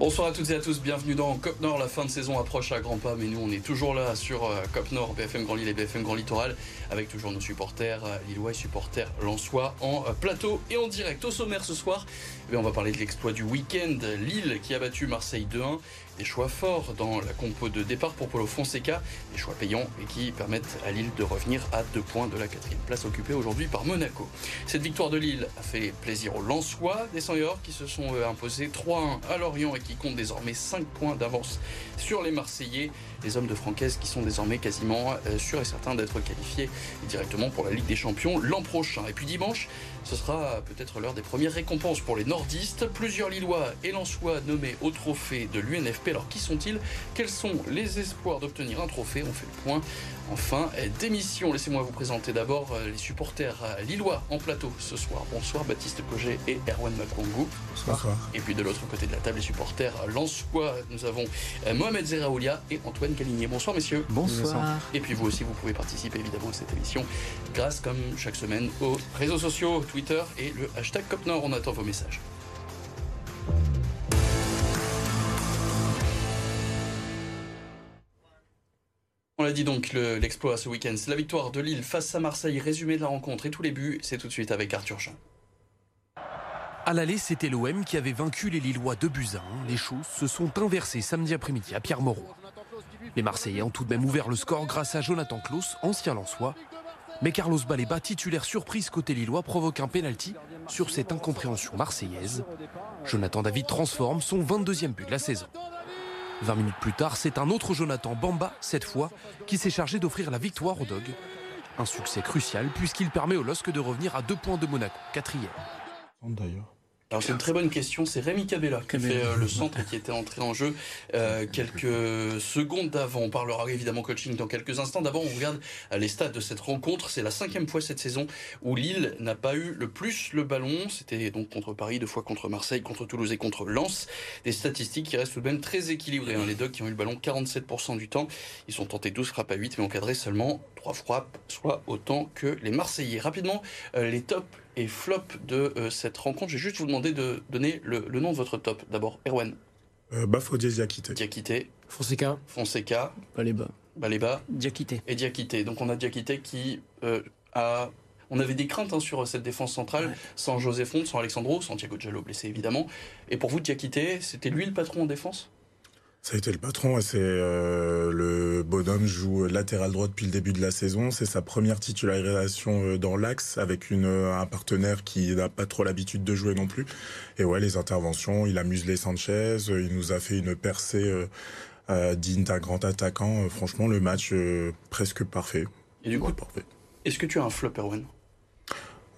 Bonsoir à toutes et à tous, bienvenue dans Cop Nord. La fin de saison approche à grands pas, mais nous on est toujours là sur euh, Cop Nord, BFM Grand Lille et BFM Grand Littoral, avec toujours nos supporters euh, lillois et supporters lensois en euh, plateau et en direct. Au sommaire ce soir, eh on va parler de l'exploit du week-end. Lille qui a battu Marseille 2-1 des choix forts dans la compo de départ pour Paulo Fonseca, des choix payants et qui permettent à Lille de revenir à deux points de la quatrième place occupée aujourd'hui par Monaco. Cette victoire de Lille a fait plaisir aux Lensois, des Sanyors qui se sont euh, imposés 3-1 à Lorient et qui comptent désormais 5 points d'avance sur les Marseillais, les hommes de Francaise qui sont désormais quasiment euh, sûrs et certains d'être qualifiés directement pour la Ligue des Champions l'an prochain. Et puis dimanche, ce sera peut-être l'heure des premières récompenses pour les nordistes. Plusieurs Lillois et Lensois nommés au trophée de l'UNFP. Alors qui sont-ils? Quels sont les espoirs d'obtenir un trophée? On fait le point Enfin, démission. Laissez-moi vous présenter d'abord euh, les supporters euh, lillois en plateau ce soir. Bonsoir Baptiste Coget et Erwan Makwangu. Bonsoir. Et puis de l'autre côté de la table, les supporters lensois. Nous avons euh, Mohamed Zeraoulia et Antoine Caligné. Bonsoir messieurs. Bonsoir. Et puis vous aussi, vous pouvez participer évidemment à cette émission grâce, comme chaque semaine, aux réseaux sociaux, Twitter et le hashtag CopNord. On attend vos messages. On l'a dit donc, l'exploit ce week-end, c'est la victoire de Lille face à Marseille. Résumé de la rencontre et tous les buts, c'est tout de suite avec Arthur Chan. À l'aller, c'était l'OM qui avait vaincu les Lillois de Buzyn. Les choses se sont inversées samedi après-midi à Pierre Moreau. Les Marseillais ont tout de même ouvert le score grâce à Jonathan Klaus, ancien Lançois. Mais Carlos Baleba, titulaire surprise côté Lillois, provoque un pénalty sur cette incompréhension marseillaise. Jonathan David transforme son 22e but de la saison. 20 minutes plus tard, c'est un autre Jonathan Bamba, cette fois, qui s'est chargé d'offrir la victoire aux Dogs. Un succès crucial puisqu'il permet au LOSC de revenir à deux points de Monaco, quatrième. Alors c'est une très bonne question. C'est Rémi Cabella qui fait euh, le centre et qui était entré en jeu euh, quelques secondes d'avant. On parlera évidemment coaching dans quelques instants. D'abord, on regarde euh, les stats de cette rencontre. C'est la cinquième fois cette saison où Lille n'a pas eu le plus le ballon. C'était donc contre Paris, deux fois contre Marseille, contre Toulouse et contre Lens. Des statistiques qui restent tout de même très équilibrées. Hein. Les Dogs qui ont eu le ballon 47% du temps. Ils sont tentés 12 frappes à 8 mais encadrés seulement 3 frappes, soit autant que les Marseillais. Rapidement, les tops et flop de euh, cette rencontre. Je vais juste vous demander de donner le, nom de votre top. D'abord, Erwan. Euh, Bafodier Diakité. Diakité. Fonseca. Fonseca. Baleba. Baleba. Diakité. Et Diakité. Donc on a Diakité qui euh, a... On avait des craintes hein, sur cette défense centrale, sans José Font, sans Alexandro, sans Thiago Giallo blessé évidemment. Et pour vous, Diakité, c'était lui le patron en défense? Ça a été le patron. C'est euh, le bonhomme joue latéral droit depuis le début de la saison. C'est sa première titularisation euh, dans l'axe avec une, euh, un partenaire qui n'a pas trop l'habitude de jouer non plus. Et ouais, les interventions, il a muselé Sanchez, il nous a fait une percée digne d'un grand attaquant. franchement, le match presque parfait. Et du coup, parfait. Est-ce que tu as un flop, Erwan?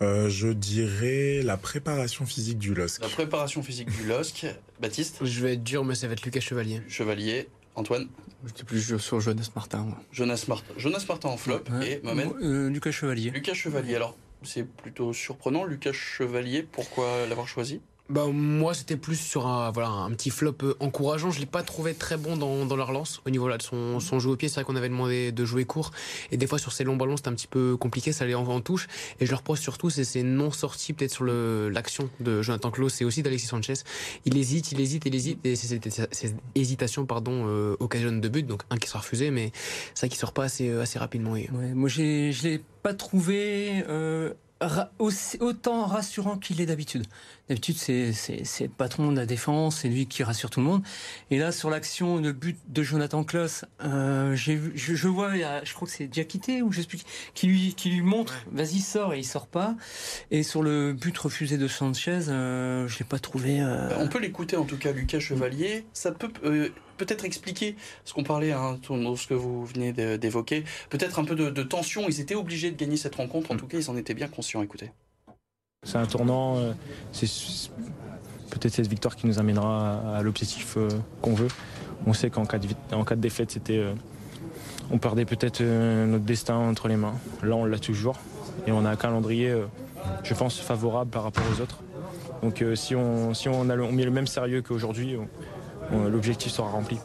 Euh, je dirais la préparation physique du LOSC. La préparation physique du LOSC. Baptiste Je vais être dur, mais ça va être Lucas Chevalier. Chevalier. Antoine J'étais plus sur Jonas Martin. Jonas Martin. Jonas Martin en flop. Et Mohamed euh, Lucas Chevalier. Lucas Chevalier. Alors, c'est plutôt surprenant. Lucas Chevalier, pourquoi l'avoir choisi? Bah, moi, c'était plus sur un, voilà, un petit flop euh, encourageant. Je l'ai pas trouvé très bon dans, dans la relance au niveau là, de son, son jeu au pied. C'est vrai qu'on avait demandé de jouer court. Et des fois, sur ces longs ballons, c'était un petit peu compliqué. Ça allait en, en touche. Et je le reproche surtout, c'est ces non-sorties peut-être sur l'action de Jonathan Klaus et aussi d'Alexis Sanchez. Il hésite, il hésite, il hésite. Et ces, hésitations pardon, euh, occasionnent deux buts. Donc un qui sera refusé, mais ça qui sort pas assez, euh, assez rapidement. Ouais, moi, je l'ai pas trouvé. Euh autant rassurant qu'il est d'habitude. D'habitude, c'est le patron de la défense, c'est lui qui rassure tout le monde. Et là, sur l'action, le but de Jonathan Kloss, euh, je, je, vois, je crois que c'est Diakité ou j'explique, qui lui, qui lui montre, vas-y sors et il sort pas. Et sur le but refusé de Sanchez, euh, je l'ai pas trouvé. Euh... On peut l'écouter en tout cas, Lucas Chevalier. Ça peut euh, peut-être expliquer ce qu'on parlait, hein, ce que vous venez d'évoquer, peut-être un peu de, tension. Ils étaient obligés de gagner cette rencontre. En mm. tout cas, ils en étaient bien conscients. Écoutez. C'est un tournant. Euh, c'est peut-être cette victoire qui nous amènera à l'objectif euh, qu'on veut. On sait qu'en cas, de, défaite, c'était, euh, on perdait peut-être notre destin entre les mains. Là, on l'a toujours. Et on a un calendrier, je pense, favorable par rapport aux autres. Donc si on, si on, a on met le même sérieux qu'aujourd'hui, l'objectif sera rempli.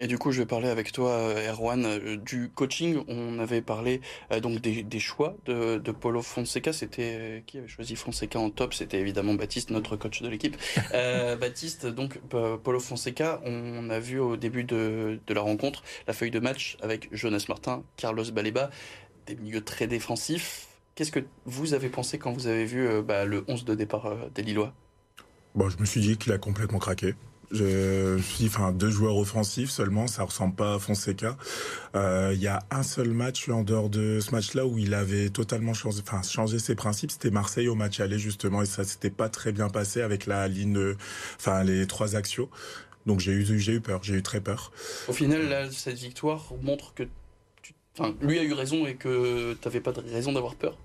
Et du coup, je vais parler avec toi, euh, Erwan, euh, du coaching. On avait parlé euh, donc des, des, choix de, de Paulo Fonseca. C'était qui avait choisi Fonseca en top? C'était évidemment Baptiste, notre coach de l'équipe. euh, Baptiste, donc Paulo Fonseca, on a vu au début de, de, la rencontre la feuille de match avec Jonas Martin, Carlos Baleba, des milieux très défensifs. Qu'est-ce que vous avez pensé quand vous avez vu bah, le 11 de départ des Lillois? Bon, Je me suis dit qu'il a complètement craqué. Je, suis, enfin, deux joueurs offensifs seulement, ça ressemble pas à Fonseca. Euh, il y a un seul match en dehors de ce match-là où il avait totalement changé, enfin, changé ses principes. C'était Marseille au match aller justement, et ça s'était pas très bien passé avec la ligne, enfin, les trois axios. Donc j'ai eu, j'ai eu peur, j'ai eu très peur. Au final, là, cette victoire montre que, tu, lui a eu raison et que tu n'avais pas de raison d'avoir peur.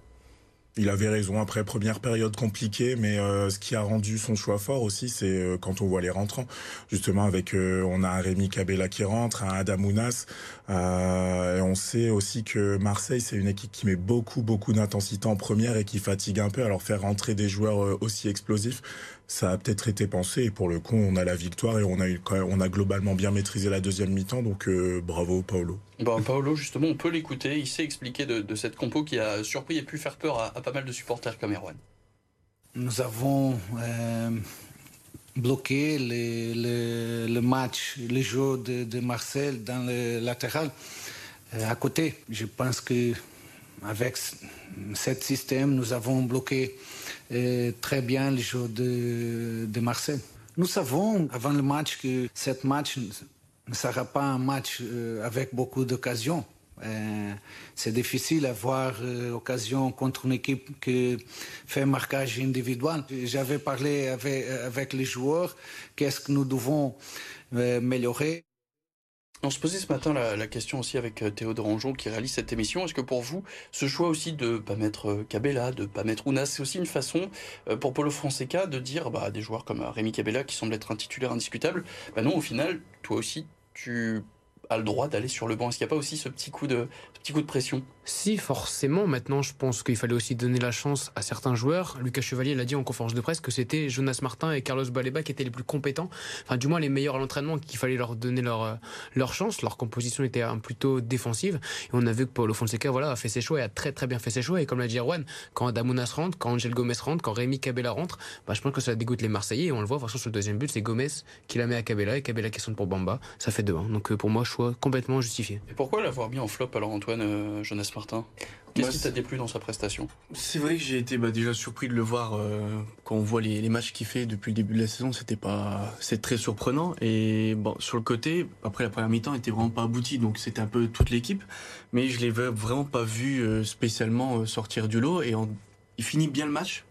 Il avait raison. Après, première période compliquée, mais euh, ce qui a rendu son choix fort aussi, c'est euh, quand on voit les rentrants. Justement, avec euh, on a un Rémi Cabella qui rentre, un Adamounas. et on sait aussi que Marseille, c'est une équipe qui met beaucoup, beaucoup d'intensité en première et qui fatigue un peu. Alors faire rentrer des joueurs aussi explosifs, ça a peut-être été pensé. Et pour le coup, on a la victoire et on a eu, on a globalement bien maîtrisé la deuxième mi-temps. Donc bravo, Paolo. Bon, Paolo, justement, on peut l'écouter. Il sait expliquer de, de, cette compo qui a surpris et pu faire peur à, à pas mal de supporters comme Erwan. Nous avons euh, bloqué le, le, le, match, le jeu de, de, Marcel dans le latéral euh, à côté. Je pense que avec ce système, nous avons bloqué euh, très bien le jeu de, de Marcel. Nous savons avant le match que ce match ne sera pas un match euh, avec beaucoup d'occasions. Euh, c'est difficile d'avoir euh, occasion contre une équipe qui fait marquage individuel. J'avais parlé avec, avec les joueurs, qu'est-ce que nous devons améliorer. On se posait ce matin la, question aussi avec euh, Théo Rangeon qui réalise cette émission. Est-ce que pour vous, ce choix aussi de pas mettre euh, Cabella, de pas mettre Ounas, c'est aussi une façon euh, pour Paulo Fonseca de dire bah, des joueurs comme Rémi Cabella qui semble être un titulaire indiscutable, bah non, au final, toi aussi, tu a le droit d'aller sur le banc Est-ce qu'il n'y a pas aussi ce petit coup de, petit coup de pression Si, forcément. Maintenant, je pense qu'il fallait aussi donner la chance à certains joueurs. Lucas Chevalier l'a dit en conférence de presse que c'était Jonas Martin et Carlos Baleba qui étaient les plus compétents, enfin du moins les meilleurs à l'entraînement, qu'il fallait leur donner leur, leur chance. Leur composition était plutôt défensive. Et on a vu que Paulo Fonseca voilà, a fait ses choix et a très très bien fait ses choix. Et comme l'a dit Erwan, quand Adamounas rentre, quand Angel Gomez rentre, quand Rémi Cabella rentre, bah, je pense que ça dégoûte les Marseillais. Et on le voit, de toute façon, sur le deuxième but, c'est Gomez qui la met à Cabella et Cabella qui sonne pour Bamba. Ça fait deux. Hein. Donc pour moi, choix complètement justifié. Et pourquoi l'avoir mis en flop alors Antoine? Euh, Jonas Martin Qu'est-ce bah, qui t'a déplu dans sa prestation? C'est vrai que j'ai été bah, déjà surpris de le voir euh, quand on voit les, les matchs qu'il fait depuis le début de la saison. C'était pas, c'est très surprenant. Et bon, sur le côté, après la première mi-temps, était vraiment pas abouti, donc c'était un peu toute l'équipe. Mais je l'ai vraiment pas vu euh, spécialement sortir du lot. Et en... il finit bien le match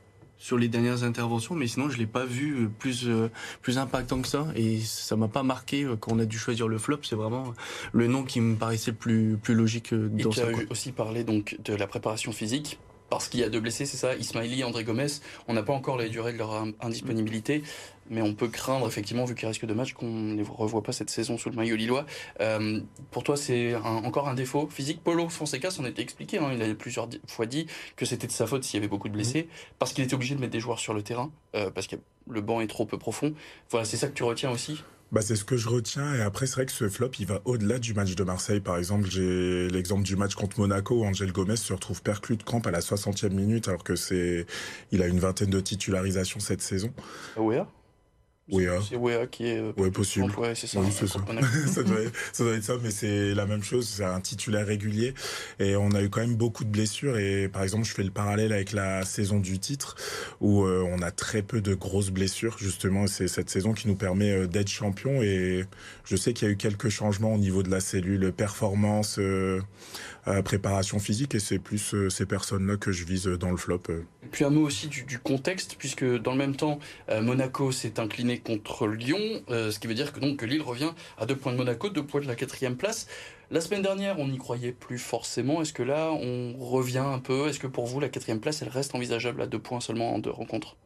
sur les dernières interventions, mais sinon je l'ai pas vu plus euh, plus impactant que ça. Et ça m'a pas marqué euh, quand on a dû choisir le flop. C'est vraiment le nom qui me paraissait plus plus logique euh, dans et tu as aussi parlé donc de la préparation physique. Parce qu'il y a deux blessés, c'est ça, Ismaili, André Gomez. On n'a pas encore les durées de leur indisponibilité, mais on peut craindre, effectivement, vu qu'il risque de match, qu'on ne les revoit pas cette saison sous le maillot lillois. Euh, pour toi, c'est encore un défaut physique? Polo Fonseca s'en était expliqué. Hein, il a plusieurs fois dit que c'était de sa faute s'il y avait beaucoup de blessés, parce qu'il était obligé de mettre des joueurs sur le terrain, euh, parce que le banc est trop peu profond. Voilà, c'est ça que tu retiens aussi? Bah, c'est ce que je retiens. Et après, c'est vrai que ce flop, il va au-delà du match de Marseille. Par exemple, j'ai l'exemple du match contre Monaco où Angel Gomez se retrouve perclus de crampe à la 60e minute, alors que c'est, il a une vingtaine de titularisations cette saison. Ouais? Wea. C'est Wea qui est. Ouais, possible. Ouais, c'est ça. Oui, c'est ça. ça, doit être, ça doit être ça, mais c'est la même chose. C'est un titulaire régulier. Et on a eu quand même beaucoup de blessures. Et par exemple, je fais le parallèle avec la saison du titre, où euh, on a très peu de grosses blessures. Justement, c'est cette saison qui nous permet euh, d'être champion. Et je sais qu'il y a eu quelques changements au niveau de la cellule performance, euh, préparation physique. Et c'est plus ces personnes-là que je vise dans le flop. Et puis un mot aussi du, du contexte, puisque dans le même temps, Monaco s'est incliné contre Lyon, euh, ce qui veut dire que donc Lille revient à deux points de Monaco, deux points de la quatrième place. La semaine dernière, on n'y croyait plus forcément. Est-ce que là, on revient un peu? Est-ce que pour vous, la quatrième place, elle reste envisageable à deux points seulement en deux rencontres?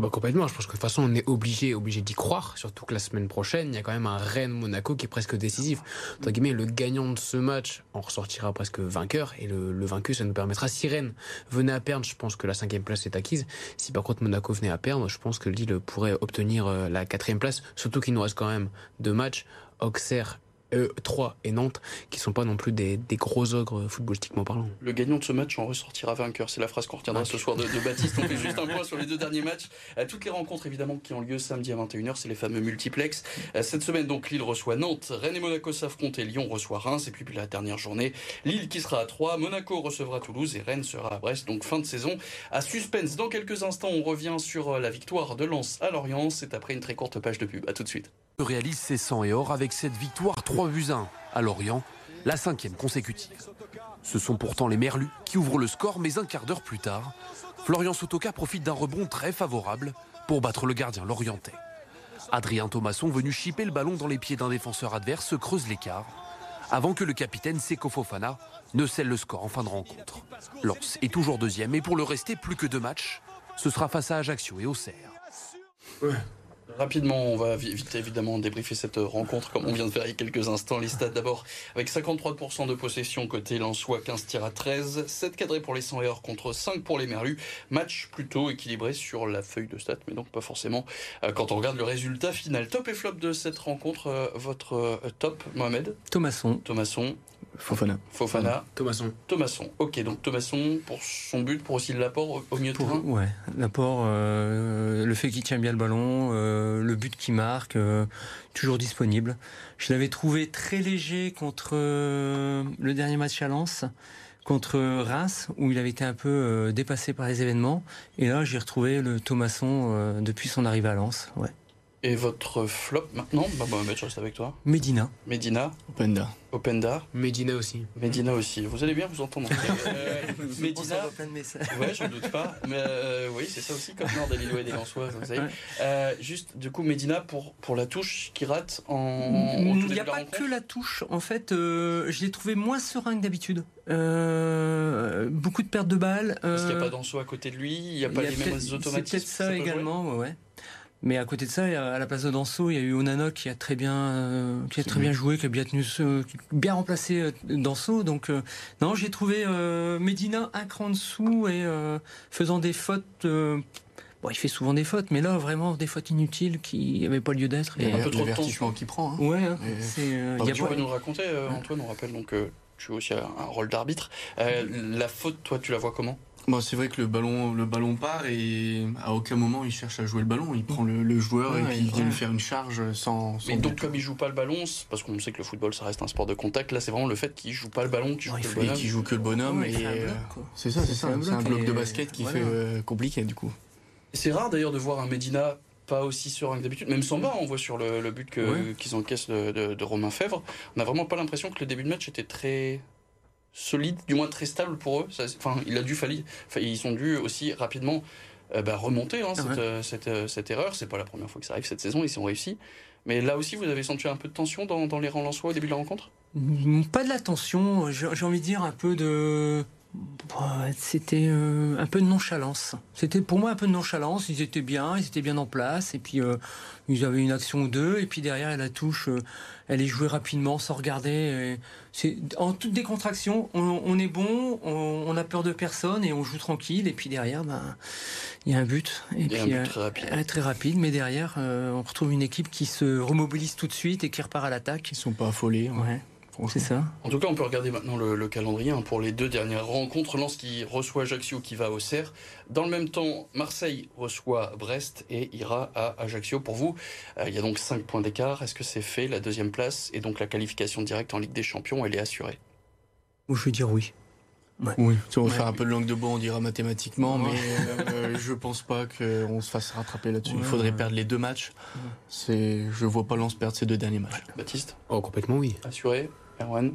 Bah complètement, je pense que de toute façon on est obligé, obligé d'y croire, surtout que la semaine prochaine, il y a quand même un Rennes-Monaco qui est presque décisif. Entre guillemets, le gagnant de ce match en ressortira presque vainqueur, et le, le vaincu, ça nous permettra, si Rennes venait à perdre, je pense que la cinquième place est acquise. Si par contre Monaco venait à perdre, je pense que Lille pourrait obtenir la quatrième place, surtout qu'il nous reste quand même deux matchs, Auxerre eux, Troyes et Nantes, qui sont pas non plus des, des gros ogres footballistiquement parlant. Le gagnant de ce match en ressortira vainqueur. C'est la phrase qu'on retiendra ce soir de, de Baptiste. On fait juste un point sur les deux derniers matchs. Euh, toutes les rencontres, évidemment, qui ont lieu samedi à 21h, c'est les fameux multiplex. Euh, cette semaine, donc, Lille reçoit Nantes, Rennes et Monaco s'affrontent et Lyon reçoit Reims. Et puis, puis la dernière journée, Lille qui sera à 3, Monaco recevra Toulouse et Rennes sera à Brest. Donc, fin de saison à suspense. Dans quelques instants, on revient sur euh, la victoire de Lens à Lorient. C'est après une très courte page de pub. À tout de suite. Réalise ses 100 et or avec cette victoire 3 buts 1 à Lorient, la cinquième consécutive. Ce sont pourtant les Merlus qui ouvrent le score, mais un quart d'heure plus tard, Florian Sotoka profite d'un rebond très favorable pour battre le gardien lorientais. Adrien Thomasson, venu chipper le ballon dans les pieds d'un défenseur adverse, creuse l'écart avant que le capitaine Seko Fofana ne scelle le score en fin de rencontre. Lens est toujours deuxième et pour le rester, plus que deux matchs, ce sera face à Ajaccio et Auxerre. Rapidement, on va vite évidemment débriefer cette rencontre comme on vient de faire il y a quelques instants. Les stats d'abord avec 53% de possession côté Lensois, 15 tirs à 13, 7 cadrés pour les 100 heures contre 5 pour les Merlus. Match plutôt équilibré sur la feuille de stats, mais donc pas forcément euh, quand on regarde le résultat final. Top et flop de cette rencontre, euh, votre euh, top, Mohamed? Thomasson. Thomasson. Fofana. Fofana. Thomasson. Thomasson. Ok, donc Thomasson pour son but, pour aussi l'apport au, au milieu de terrain? ouais, l'apport, euh, le fait qu'il tient bien le ballon, euh, le but qu'il marque, euh, toujours disponible. Je l'avais trouvé très léger contre euh, le dernier match à Lens, contre Reims, où il avait été un peu euh, dépassé par les événements. Et là, j'ai retrouvé le Thomasson euh, depuis son arrivée à Lens. Ouais. Et votre flop maintenant bah, Mohamed, je reste avec toi. Medina. Medina, Openda. Openda, Medina aussi. Medina aussi. Vous allez bien vous entendre euh, Medina, plein de messages. ouais, j'en doute pas. Mais euh, oui, c'est ça aussi, comme Nord des Lillois et des Lensois, vous savez. Euh, juste, du coup, Medina pour, pour la touche qui rate en, au tout Il début n'y a de la pas rencontre. que la touche. En fait, euh, je l'ai trouvé moins serein que d'habitude. Euh, beaucoup de pertes de balles. Parce qu'il n'y a euh, pas d'Anso à côté de lui, il n'y a pas il y a les mêmes peut-être- C'est automatismes. peut-être ça, peut jouer également, ouais, ouais. Mais à côté de ça, à la place de Danso, il y a eu Onana qui a très bien, euh, qui a très bien joué, qui a bien tenu, ce- qui a bien remplacé euh, Danso. Donc euh, non, j'ai trouvé euh, Medina un cran en dessous et euh, faisant des fautes. euh, bon, il fait souvent des fautes, mais là vraiment des fautes inutiles qui n'avaient pas lieu d'être. Il y Et, a un peu trop de vertissement tension. qu'il prend. hein. ouais, hein, Et- y a tu pas- nous raconter, euh, Antoine, on rappelle donc que tu joues aussi un, rôle d'arbitre. Euh, la faute, toi, tu la vois comment? Bon, c'est vrai que le ballon, le ballon part et à aucun moment il cherche à jouer le ballon. Il prend le, le joueur et puis il vient lui faire une charge sans. sans Mais donc, comme il joue pas le ballon, parce qu'on sait que le football, ça reste un sport de contact. Là, c'est vraiment le fait qu'il joue pas le ballon, qu'il joue Ouais, qui joue que le bonhomme Ouais, et euh, c'est ça, c'est ça. un C'est un bloc bloc et- de basket qui voilà. fait euh, compliqué du coup. C'est rare d'ailleurs de voir un Medina pas aussi serein que d'habitude. Même Samba, on voit sur le, le but qu'ils encaissent de, de- de Romain Fèvre. On n'a vraiment pas l'impression que le début de match était très solide, du moins très stable pour eux. Enfin, il a dû fallir. Enfin, ils ont dû aussi rapidement euh, bah, remonter hein, cette, Ouais. euh, cette, euh, cette erreur. C'est pas la première fois que ça arrive cette saison. Ils ont réussi. Mais là aussi, vous avez senti un peu de tension dans, dans les rangs lensois au début de la rencontre? Mm, Pas de la tension, j'ai envie de dire un peu de. C'était euh, un peu de nonchalance. C'était pour moi un peu de nonchalance. Ils étaient bien, ils étaient bien en place. Et puis euh, ils avaient une action ou deux. Et puis derrière, la touche, euh, elle est jouée rapidement, sans regarder. C'est en toute décontraction. On, on est bon, on, on a peur de personne et on joue tranquille. Et puis derrière, ben, il y a un but. Et a un puis but euh, très rapide. euh, très rapide. Mais derrière, euh, on retrouve une équipe qui se remobilise tout de suite et qui repart à l'attaque. Ils sont pas affolés. hein, Ouais. C'est ça. En tout cas, on peut regarder maintenant le, le calendrier hein, pour les deux dernières rencontres. Lens qui reçoit Ajaccio qui va au Cerf. Dans le même temps, Marseille reçoit Brest et ira à Ajaccio. Pour vous, euh, il y a donc 5 points d'écart. Est-ce que c'est fait La deuxième place et donc la qualification directe en Ligue des Champions, elle est assurée? Ou je veux dire oui. Oui, si on va Ouais. faire un peu de langue de bois, on dira mathématiquement, Ouais. mais euh, je pense pas qu'on se fasse rattraper là-dessus. Il faudrait ouais. perdre les deux matchs. C'est, je vois pas Lens perdre ces deux derniers matchs. Baptiste? Oh, complètement oui. Assuré? Erwan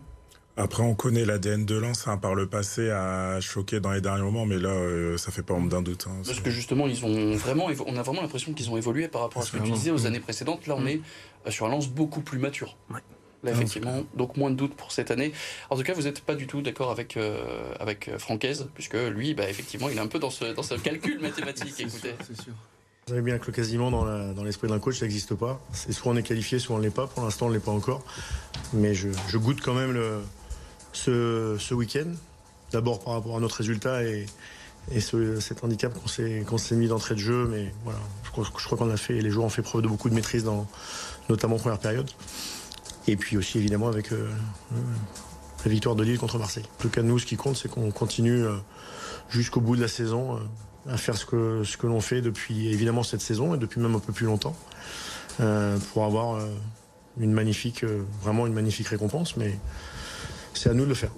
Après, on connaît l'ADN de Lens hein, par le passé à choquer dans les derniers moments, mais là, euh, ça fait pas ombre d'un doute. hein. Parce que justement, ils ont vraiment, on a vraiment l'impression qu'ils ont évolué par rapport à ce que tu disais aux années précédentes. Là, on Mm. est euh, sur un lance beaucoup plus mature. Ouais. Là, Non, effectivement, donc moins de doutes pour cette année. En tout cas, vous n'êtes pas du tout d'accord avec, euh, avec euh, Francaise, puisque lui, bah, effectivement, il est un peu dans ce, dans ce calcul mathématique. Écoutez. c'est sûr. Vous savez bien que le quasiment dans l'esprit d'un coach, ça n'existe pas. C'est soit on est qualifié, soit on ne l'est pas. Pour l'instant, on ne l'est pas encore. Mais je, goûte quand même ce, week-end. D'abord par rapport à notre résultat et, et ce- cet handicap qu'on s'est mis d'entrée de jeu. Mais voilà, je crois, qu'on a fait, les joueurs ont fait preuve de beaucoup de maîtrise, dans, notamment en première période. Et puis aussi évidemment avec la victoire de Lille contre Marseille. En tout cas, nous, ce qui compte, c'est qu'on continue jusqu'au bout de la saison à faire ce que, ce que l'on fait depuis évidemment cette saison et depuis même un peu plus longtemps pour avoir une magnifique, vraiment une magnifique récompense. Mais c'est à nous de le faire.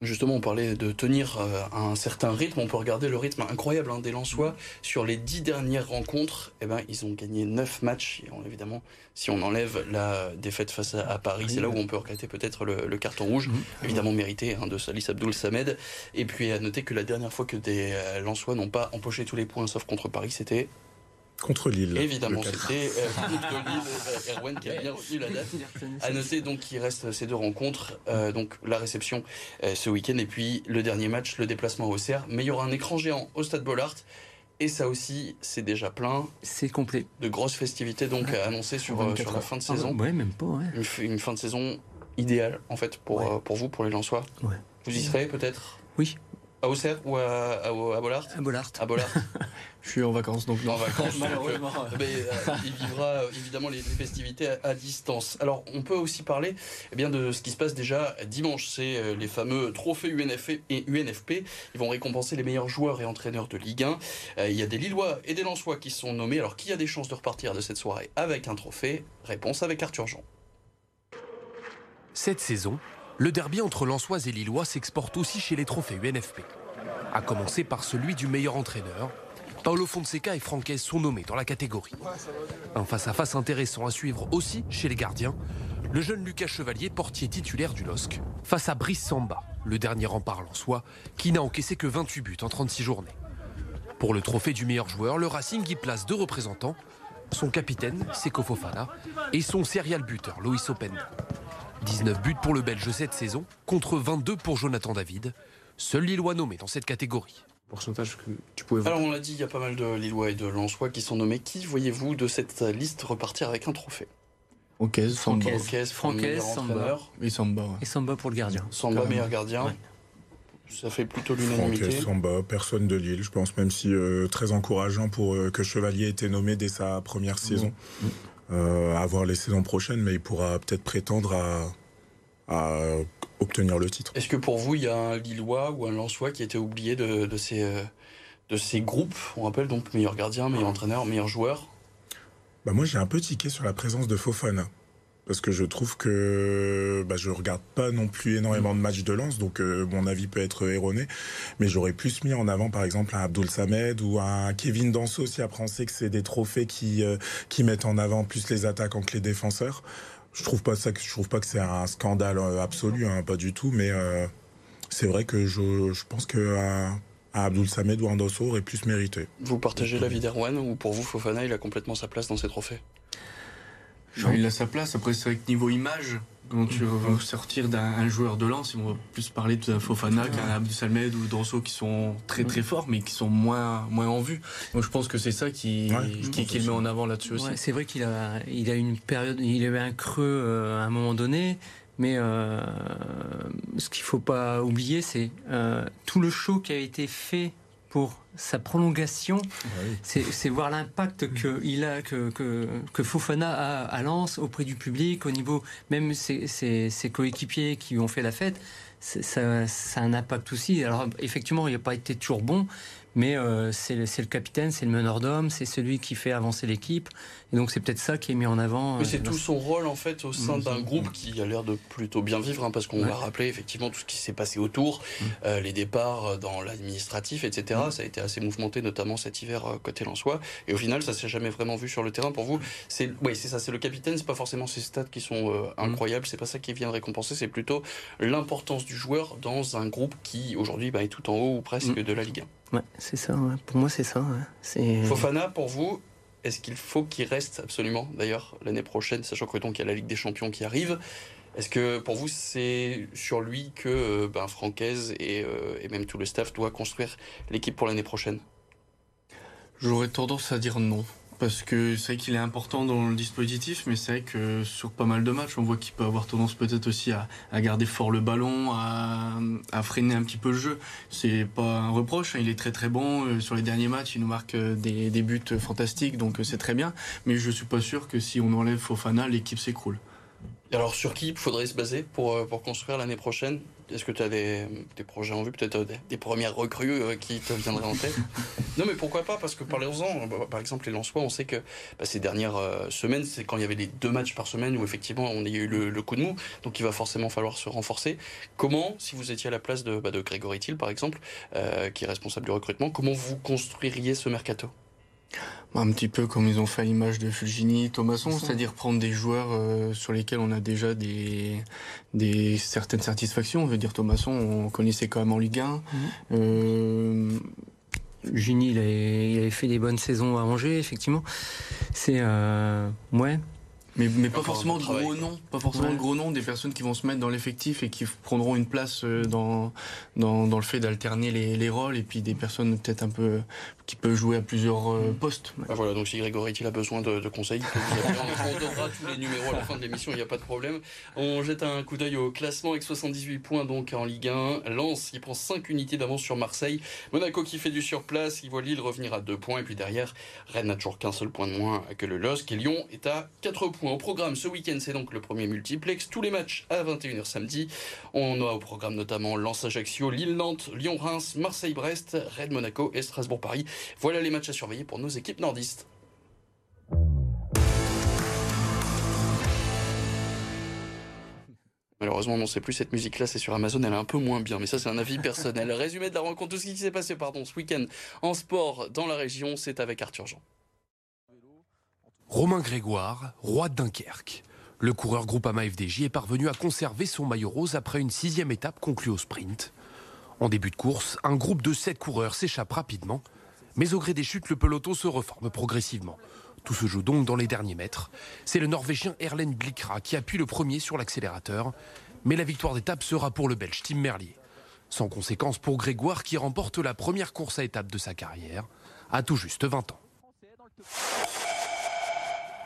Justement, on parlait de tenir euh, un certain rythme. On peut regarder le rythme incroyable hein, des Lensois. Sur les dix dernières rencontres, eh ben, ils ont gagné neuf matchs. Et évidemment, si on enlève la défaite face à, Paris, c'est là où on peut regretter peut-être le, carton rouge, mhm. évidemment mérité, hein, de Salis Abdoul Samed. Et puis à noter que la dernière fois que des euh, Lensois n'ont pas empoché tous les points, sauf contre Paris, c'était Contre Lille. Évidemment, c'était euh, contre Lille, euh, Erwan qui a bien retenu la date. À noter donc qu'il reste ces deux rencontres, euh, donc la réception ce week-end et puis le dernier match, le déplacement au CR. Mais il y aura un écran géant au Stade Bollard. Et ça aussi, c'est déjà plein. C'est complet. De grosses festivités donc annoncées sur, sur la fin de saison. ouais, même pas. Ouais. Une, fin de saison idéale en fait pour, pour vous, pour les Lensois. Ouais. Vous y serez peut-être? Oui, à Auxerre ou à, à, Bollard À Bollard. À Bollard. je suis en vacances donc En vacances, malheureusement. mais, euh, il vivra euh, évidemment les, festivités à, distance. Alors, on peut aussi parler eh bien, de ce qui se passe déjà dimanche. C'est euh, les fameux trophées UNFP et UNFP. Ils vont récompenser les meilleurs joueurs et entraîneurs de Ligue 1. il y a des Lillois et des Lensois qui sont nommés. Alors, qui a des chances de repartir de cette soirée avec un trophée? Réponse avec Arthur Jean. Cette saison, le derby entre Lensois et Lillois s'exporte aussi chez les trophées UNFP. À commencer par celui du meilleur entraîneur. Paolo Fonseca et Franquez sont nommés dans la catégorie. Un face-à-face intéressant à suivre aussi chez les gardiens. Le jeune Lucas Chevalier, portier titulaire du LOSC, face à Brice Samba, le dernier rempart lensois, qui n'a encaissé que 28 buts en 36 journées. Pour le trophée du meilleur joueur, le Racing y place deux représentants, son capitaine, Seko Fofana, et son serial buteur, Loïs Openda. 19 buts pour le Belge cette saison, contre 22 pour Jonathan David, seul Lillois nommé dans cette catégorie. Pourcentage que tu pouvais voir. Alors on l'a dit, il y a pas mal de Lillois et de Lensois qui sont nommés. Qui voyez-vous de cette liste repartir avec un trophée? Ok, Samba. Francaise, Samba. Et Samba. Et Samba pour le gardien. Samba, meilleur gardien. Ça fait plutôt l'unanimité. Samba, personne de Lille, je pense, même si euh, très encourageant pour euh, que Chevalier ait été nommé dès sa première saison. Mmh. Euh, à voir les saisons prochaines, mais il pourra peut-être prétendre à, obtenir le titre. Est-ce que pour vous, il y a un Lillois ou un Lensois qui a été oublié de, ces, euh, de ces groupes? On rappelle donc meilleur gardien, meilleur entraîneur, meilleur joueur bah Moi, j'ai un peu tiqué sur la présence de Fofana parce que je trouve que bah, je regarde pas non plus énormément de matchs de lance, donc euh, mon avis peut être erroné. Mais j'aurais plus mis en avant, par exemple, un Abdul Samed ou un Kevin Danso si après on sait que c'est des trophées qui euh, qui mettent en avant plus les attaquants que les défenseurs. Je trouve pas ça, je trouve pas que c'est un scandale euh, absolu, hein, pas du tout. Mais c'est vrai que je, je pense que Abdul Samed ou un aurait plus mérité. Vous partagez l'avis d'Erwan ou pour vous Fofana il a complètement sa place dans ces trophées? Il a sa place. Après, c'est vrai que niveau image, quand tu vas sortir d'un joueur de lance, ils vont plus parler de Fofana qu'un Abdou Salmed ou Danso qui sont très très forts, mais qui sont moins, moins en vue. Donc je pense que c'est ça qui, qui, le met en avant là-dessus aussi. c'est vrai qu'il a, il a une période, il avait un creux euh, à un moment donné. Mais euh, ce qu'il faut pas oublier, c'est euh, tout le show qui a été fait pour sa prolongation, ah c'est voir l'impact que il a, que, que, Fofana a à Lens auprès du public, au niveau même ses, ses, coéquipiers qui ont fait la fête. Ça, ça, a un impact aussi. Alors effectivement, il n'a pas été toujours bon, mais euh, c'est le, capitaine, c'est le meneur d'hommes, c'est celui qui fait avancer l'équipe. Et donc c'est peut-être ça qui est mis en avant. Mais c'est euh, tout son rôle en fait au sein d'un groupe qui a l'air de plutôt bien vivre, hein, parce qu'on va rappeler effectivement tout ce qui s'est passé autour, mm. euh, les départs dans l'administratif, etc. Ça a été assez mouvementé, notamment cet hiver côté Lensois. Et au final, ça s'est jamais vraiment vu sur le terrain. Pour vous, c'est oui, c'est ça, c'est le capitaine, c'est pas forcément ses stats qui sont incroyables, c'est pas ça qui vient de récompenser, c'est plutôt l'importance du joueur dans un groupe qui aujourd'hui bah, est tout en haut ou presque de la Ligue 1. Ouais, c'est ça. Pour moi, c'est ça. Fofana, pour vous, est-ce qu'il faut qu'il reste absolument, d'ailleurs, l'année prochaine, sachant que donc il y a la Ligue des Champions qui arrive Est-ce que pour vous, c'est sur lui que euh, ben, Francaise et, euh, et même tout le staff doit construire l'équipe pour l'année prochaine? J'aurais tendance à dire non parce que c'est vrai qu'il est important dans le dispositif, mais c'est vrai que sur pas mal de matchs, on voit qu'il peut avoir tendance peut-être aussi à, garder fort le ballon, à, freiner un petit peu le jeu. C'est pas un reproche, hein, il est très très bon. Euh, sur les derniers matchs, il nous marque euh, des, buts fantastiques, donc euh, c'est très bien. Mais je suis pas sûr que si on enlève Fofana, l'équipe s'écroule. Alors sur qui il faudrait se baser pour, euh, pour construire l'année prochaine? Est-ce que tu as des, des, projets en vue, peut-être euh, des, premières recrues euh, qui te viendraient en tête? Non mais pourquoi pas? Parce que parlons-en, bah, par exemple les Lensois, on sait que bah, ces dernières semaines, c'est quand il y avait les deux matchs par semaine où effectivement on a eu le, coup de mou, donc il va forcément falloir se renforcer. Comment, si vous étiez à la place de, bah, de Grégory Thiel par exemple, qui est responsable du recrutement, comment vous construiriez ce mercato? Un petit peu comme ils ont fait à l'image de Fulgini, Thomasson, c'est-à-dire prendre des joueurs euh, sur lesquels on a déjà des, des certaines satisfactions. On veut dire Thomasson, on connaissait quand même en Ligue 1. Mhm. Euh... Gini, il avait, fait des bonnes saisons à Angers, effectivement. C'est euh... ouais, mais, mais pas forcément de gros noms, pas forcément de gros noms, des personnes qui vont se mettre dans l'effectif et qui prendront une place euh, dans, dans, dans le fait d'alterner les, les, rôles et puis des personnes peut-être un peu qui peuvent jouer à plusieurs euh, mm. postes. Ah, voilà, donc si Grégory il a besoin de, de conseils, on donnera tous les numéros à la fin de l'émission, il n'y a pas de problème. On jette un coup d'œil au classement avec 78 points donc en Ligue 1. Lens qui prend 5 unités d'avance sur Marseille. Monaco qui fait du surplace, il voit Lille revenir à 2 points et puis derrière Rennes n'a toujours qu'un seul point de moins que le LOSC et Lyon est à 4 points. Au programme ce week-end, c'est donc le premier multiplex. Tous les matchs à 21h samedi. On a au programme notamment Lens-Ajaccio, Lille-Nantes, Lyon-Reims, Marseille-Brest, Rennes-Monaco et Strasbourg-Paris. Voilà les matchs à surveiller pour nos équipes nordistes. Malheureusement, on ne sait plus cette musique-là, c'est sur Amazon, elle est un peu moins bien, mais ça c'est un avis personnel. Résumé de la rencontre, tout ce qui s'est passé pardon, ce week-end en sport dans la région, c'est avec Arthur Jean. Romain Grégoire, roi de Dunkerque. Le coureur Groupama FDJ est parvenu à conserver son maillot rose après une sixième étape conclue au sprint. En début de course, un groupe de sept coureurs s'échappe rapidement, mais au gré des chutes, le peloton se reforme progressivement. Tout se joue donc dans les derniers mètres. C'est le Norvégien Erlen Blikra qui appuie le premier sur l'accélérateur, mais la victoire d'étape sera pour le Belge Tim Merlier. Sans conséquence pour Grégoire qui remporte la première course à étape de sa carrière, à tout juste 20 ans.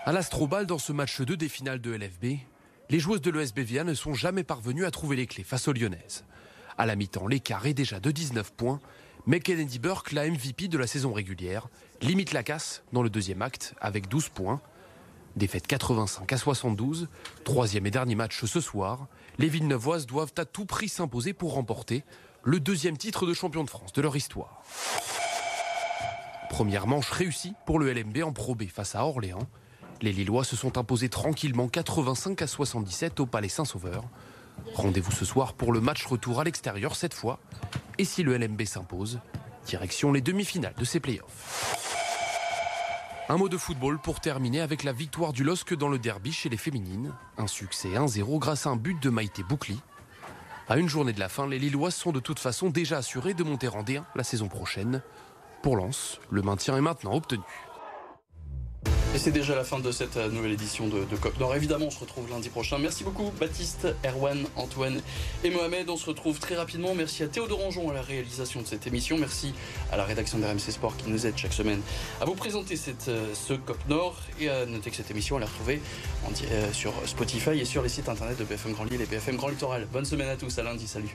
À l'Astrobal, dans ce match 2 des finales de LFB, les joueuses de l'ESBVA ne sont jamais parvenues à trouver les clés face aux Lyonnaises. À la mi-temps, l'écart est déjà de 19 points, mais Kennedy Burke, la MVP de la saison régulière, limite la casse dans le deuxième acte avec 12 points. Défaite 85 à 72, troisième et dernier match ce soir, les Villeneuvoises doivent à tout prix s'imposer pour remporter le deuxième titre de champion de France de leur histoire. Première manche réussie pour le LMB en Pro B face à Orléans. Les Lillois se sont imposés tranquillement 85 à 77 au Palais Saint-Sauveur. Rendez-vous ce soir pour le match retour à l'extérieur cette fois. Et si le LMB s'impose, direction les demi-finales de ces playoffs. Un mot de football pour terminer avec la victoire du LOSC dans le derby chez les féminines. Un succès 1-0 grâce à un but de Maïté Boucli. À une journée de la fin, les Lillois sont de toute façon déjà assurés de monter en D1 la saison prochaine. Pour Lens, le maintien est maintenant obtenu. Et c'est déjà la fin de cette euh, nouvelle édition de, COP Nord. Évidemment, on se retrouve lundi prochain. Merci beaucoup Baptiste, Erwan, Antoine et Mohamed. On se retrouve très rapidement. Merci à Théo Rangeon à la réalisation de cette émission. Merci à la rédaction de RMC Sport qui nous aide chaque semaine à vous présenter euh, ce COP Nord. Et à noter que cette émission, elle est retrouvée euh, sur Spotify et sur les sites internet de BFM Grand Lille et BFM Grand Littoral. Bonne semaine à tous. À lundi. Salut.